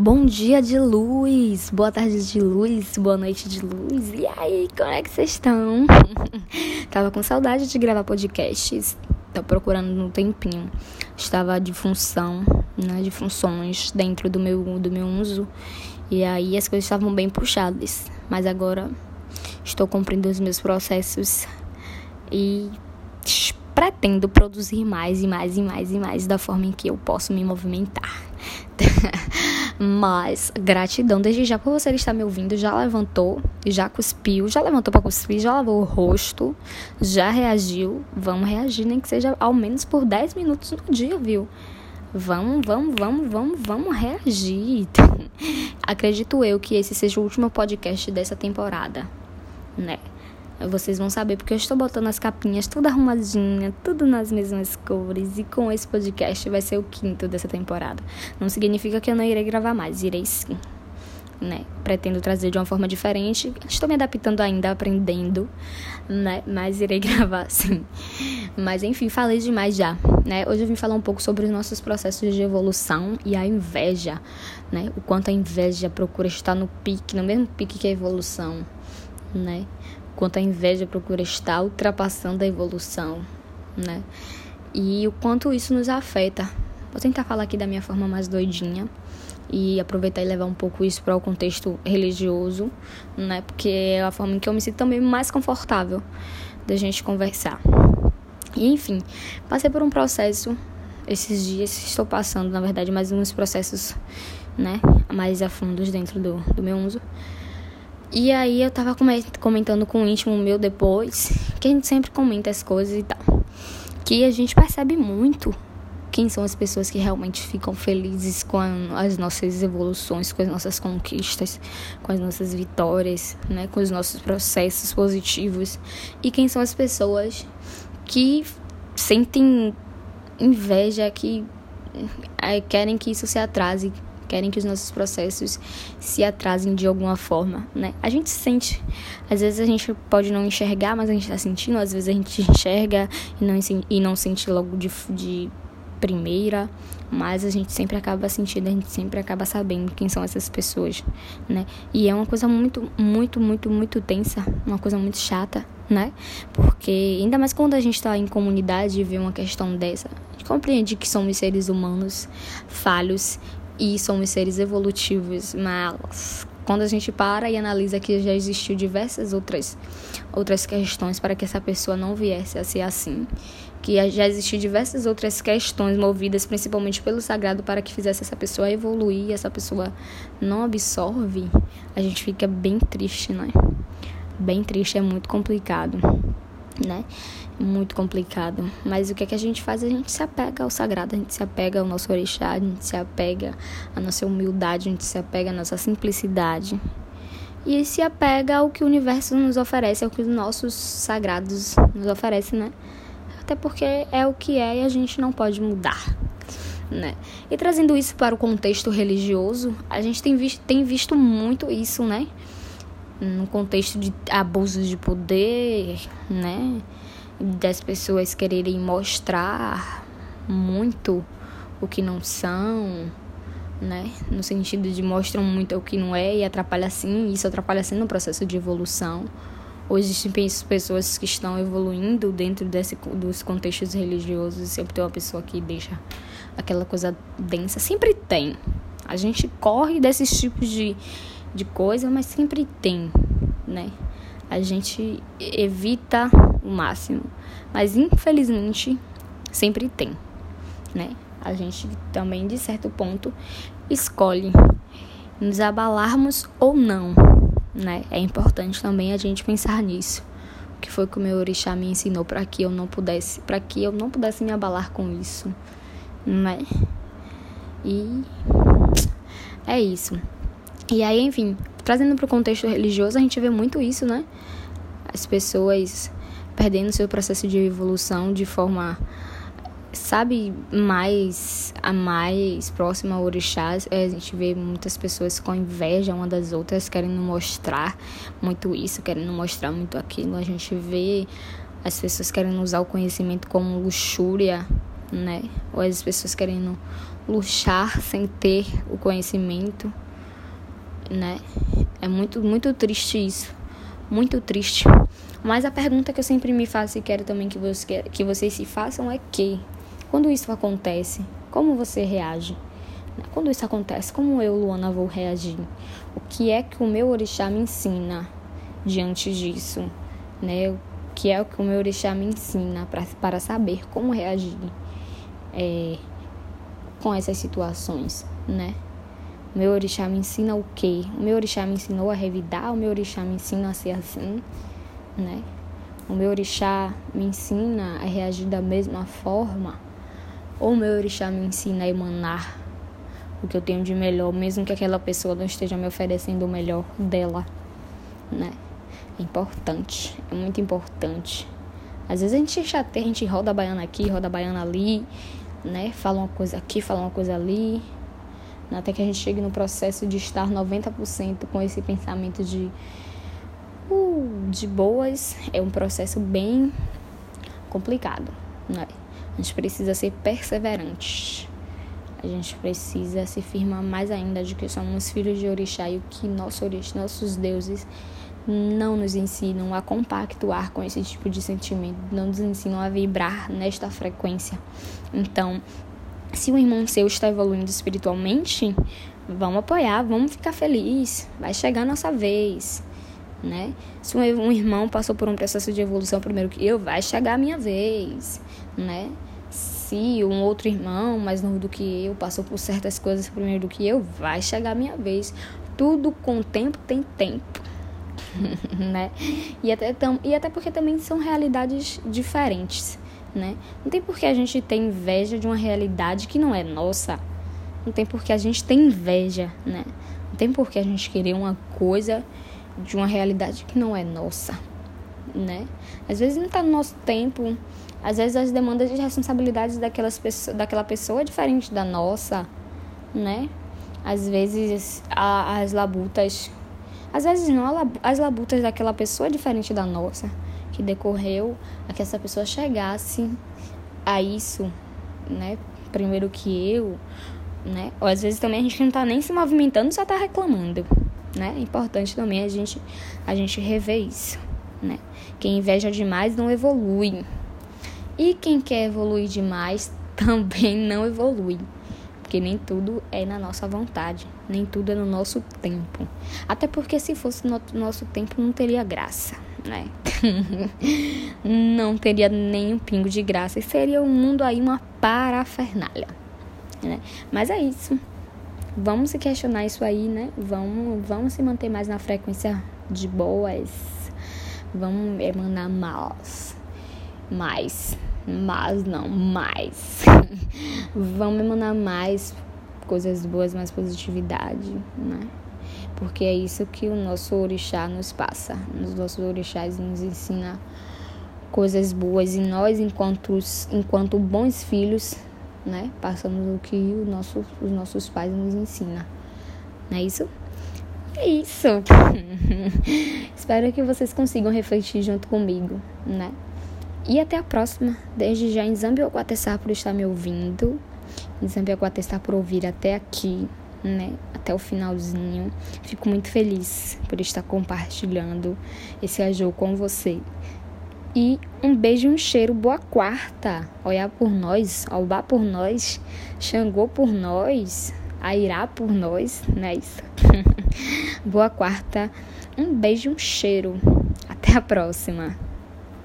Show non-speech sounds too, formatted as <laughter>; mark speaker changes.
Speaker 1: Bom dia de luz, boa tarde de luz, boa noite de luz. E aí, como é que vocês estão? <laughs> Tava com saudade de gravar podcasts, tô procurando no tempinho. Estava de função, né, de funções dentro do meu do meu uso. E aí as coisas estavam bem puxadas, mas agora estou cumprindo os meus processos e pretendo produzir mais e mais e mais e mais da forma em que eu posso me movimentar. <laughs> Mas gratidão desde já por você estar me ouvindo. Já levantou, já cuspiu, já levantou para cuspir, já lavou o rosto, já reagiu. Vamos reagir, nem que seja ao menos por 10 minutos no dia, viu? Vamos, vamos, vamos, vamos, vamos reagir. <laughs> Acredito eu que esse seja o último podcast dessa temporada, né? Vocês vão saber porque eu estou botando as capinhas tudo arrumadinha, tudo nas mesmas cores. E com esse podcast vai ser o quinto dessa temporada. Não significa que eu não irei gravar mais, irei sim. Né? Pretendo trazer de uma forma diferente. Estou me adaptando ainda, aprendendo, né? Mas irei <laughs> gravar sim. Mas enfim, falei demais já, né? Hoje eu vim falar um pouco sobre os nossos processos de evolução e a inveja, né? O quanto a inveja procura estar no pique, no mesmo pique que a evolução, né? Quanto a inveja procura estar ultrapassando a evolução, né? E o quanto isso nos afeta. Vou tentar falar aqui da minha forma mais doidinha e aproveitar e levar um pouco isso para o contexto religioso, né? Porque é a forma em que eu me sinto também mais confortável da gente conversar. E enfim, passei por um processo esses dias, estou passando, na verdade, mais uns processos, né, mais a fundos dentro do, do meu uso e aí eu tava comentando com um íntimo meu depois, que a gente sempre comenta as coisas e tal. Que a gente percebe muito quem são as pessoas que realmente ficam felizes com as nossas evoluções, com as nossas conquistas, com as nossas vitórias, né, com os nossos processos positivos e quem são as pessoas que sentem inveja, que é, querem que isso se atrase, querem que os nossos processos se atrasem de alguma forma, né? A gente sente, às vezes a gente pode não enxergar, mas a gente tá sentindo, às vezes a gente <laughs> enxerga e não, e não sente logo de, de primeira, mas a gente sempre acaba sentindo, a gente sempre acaba sabendo quem são essas pessoas, né? E é uma coisa muito, muito, muito, muito tensa, uma coisa muito chata, né? Porque ainda mais quando a gente está em comunidade e vê uma questão dessa, a gente compreende que somos seres humanos falhos e somos seres evolutivos, mas quando a gente para e analisa que já existiu diversas outras outras questões para que essa pessoa não viesse a ser assim, que já existiu diversas outras questões movidas principalmente pelo sagrado para que fizesse essa pessoa evoluir, essa pessoa não absorve, a gente fica bem triste, né? Bem triste, é muito complicado, né? muito complicado. Mas o que, é que a gente faz? A gente se apega ao sagrado, a gente se apega ao nosso orixá, a gente se apega à nossa humildade, a gente se apega à nossa simplicidade. E se apega ao que o universo nos oferece, ao que os nossos sagrados nos oferecem, né? Até porque é o que é e a gente não pode mudar. Né? E trazendo isso para o contexto religioso, a gente tem visto, tem visto muito isso, né? No contexto de abusos de poder, né? das pessoas quererem mostrar muito o que não são, né? No sentido de mostram muito o que não é e atrapalha sim, isso atrapalha sim no processo de evolução. Hoje existem pessoas que estão evoluindo dentro desse, dos contextos religiosos, sempre tem uma pessoa que deixa aquela coisa densa, sempre tem. A gente corre desses tipos de, de coisa, mas sempre tem, né? A gente evita o máximo. Mas infelizmente sempre tem, né? A gente também de certo ponto escolhe nos abalarmos ou não, né? É importante também a gente pensar nisso. O que foi que o meu orixá me ensinou para que eu não pudesse, para que eu não pudesse me abalar com isso, né? E é isso. E aí, enfim, trazendo para o contexto religioso, a gente vê muito isso, né? As pessoas perdendo seu processo de evolução de forma sabe mais a mais próxima ao orixá é, a gente vê muitas pessoas com inveja uma das outras querendo mostrar muito isso querendo mostrar muito aquilo. A gente vê as pessoas querendo usar o conhecimento como luxúria né? Ou as pessoas querendo luxar sem ter o conhecimento, né? É muito, muito triste isso. Muito triste. Mas a pergunta que eu sempre me faço e quero também que, você, que vocês se façam é que, quando isso acontece, como você reage? Quando isso acontece, como eu, Luana, vou reagir? O que é que o meu orixá me ensina diante disso? Né? O que é o que o meu orixá me ensina pra, para saber como reagir é, com essas situações, né? O meu orixá me ensina o quê? O meu orixá me ensinou a revidar, o meu orixá me ensina a ser assim, né? O meu orixá me ensina a reagir da mesma forma, ou o meu orixá me ensina a emanar o que eu tenho de melhor, mesmo que aquela pessoa não esteja me oferecendo o melhor dela, né? É importante, é muito importante. Às vezes a gente chateia, a gente roda a baiana aqui, roda a baiana ali, né? Fala uma coisa aqui, fala uma coisa ali. Até que a gente chegue no processo de estar 90% com esse pensamento de uh, de boas, é um processo bem complicado, né? A gente precisa ser perseverante. A gente precisa se firmar mais ainda de que somos filhos de orixá e o que nosso orixá, nossos deuses não nos ensinam a compactuar com esse tipo de sentimento, não nos ensinam a vibrar nesta frequência. Então, se o irmão seu está evoluindo espiritualmente, vamos apoiar, vamos ficar feliz, vai chegar a nossa vez, né? Se um irmão passou por um processo de evolução primeiro que eu, vai chegar a minha vez, né? se um outro irmão mais novo do que eu passou por certas coisas primeiro do que eu, vai chegar a minha vez. Tudo com tempo tem tempo. <laughs> né? E até, tam, e até porque também são realidades diferentes, né? Não tem por que a gente ter inveja de uma realidade que não é nossa. Não tem por que a gente ter inveja, né? Não tem por que a gente querer uma coisa de uma realidade que não é nossa, né? Às vezes não está no nosso tempo, às vezes as demandas de responsabilidades daquelas pessoas, daquela pessoa é diferente da nossa, né? Às vezes a, as labutas, às vezes não, as labutas daquela pessoa é diferente da nossa, que decorreu a que essa pessoa chegasse a isso, né? Primeiro que eu, né? Ou às vezes também a gente não tá nem se movimentando, só tá reclamando, né? É importante também a gente a gente rever isso, né? Quem inveja demais não evolui, e quem quer evoluir demais <laughs> também não evolui. Porque nem tudo é na nossa vontade, nem tudo é no nosso tempo. Até porque se fosse no nosso tempo não teria graça, né? <laughs> não teria nem um pingo de graça. E seria o um mundo aí uma parafernália. Né? Mas é isso. Vamos se questionar isso aí, né? Vamos, vamos se manter mais na frequência de boas. Vamos emanar mais. Mais mas não mais. <laughs> Vamos emanar mais coisas boas, mais positividade, né? Porque é isso que o nosso orixá nos passa. Os nossos orixás nos ensina coisas boas e nós, enquanto, enquanto bons filhos, né, passamos o que o nosso, os nossos pais nos ensinam. Não é isso? É isso. <laughs> Espero que vocês consigam refletir junto comigo, né? E até a próxima. Desde já, em Zambiaguatessá por estar me ouvindo. Em Zambiaguatessá por ouvir até aqui, né? Até o finalzinho. Fico muito feliz por estar compartilhando esse ajo com você. E um beijo e um cheiro. Boa quarta. Olhar por nós, Albá por nós, Xangô por nós, Airá por nós, né? Isso. <laughs> Boa quarta. Um beijo e um cheiro. Até a próxima.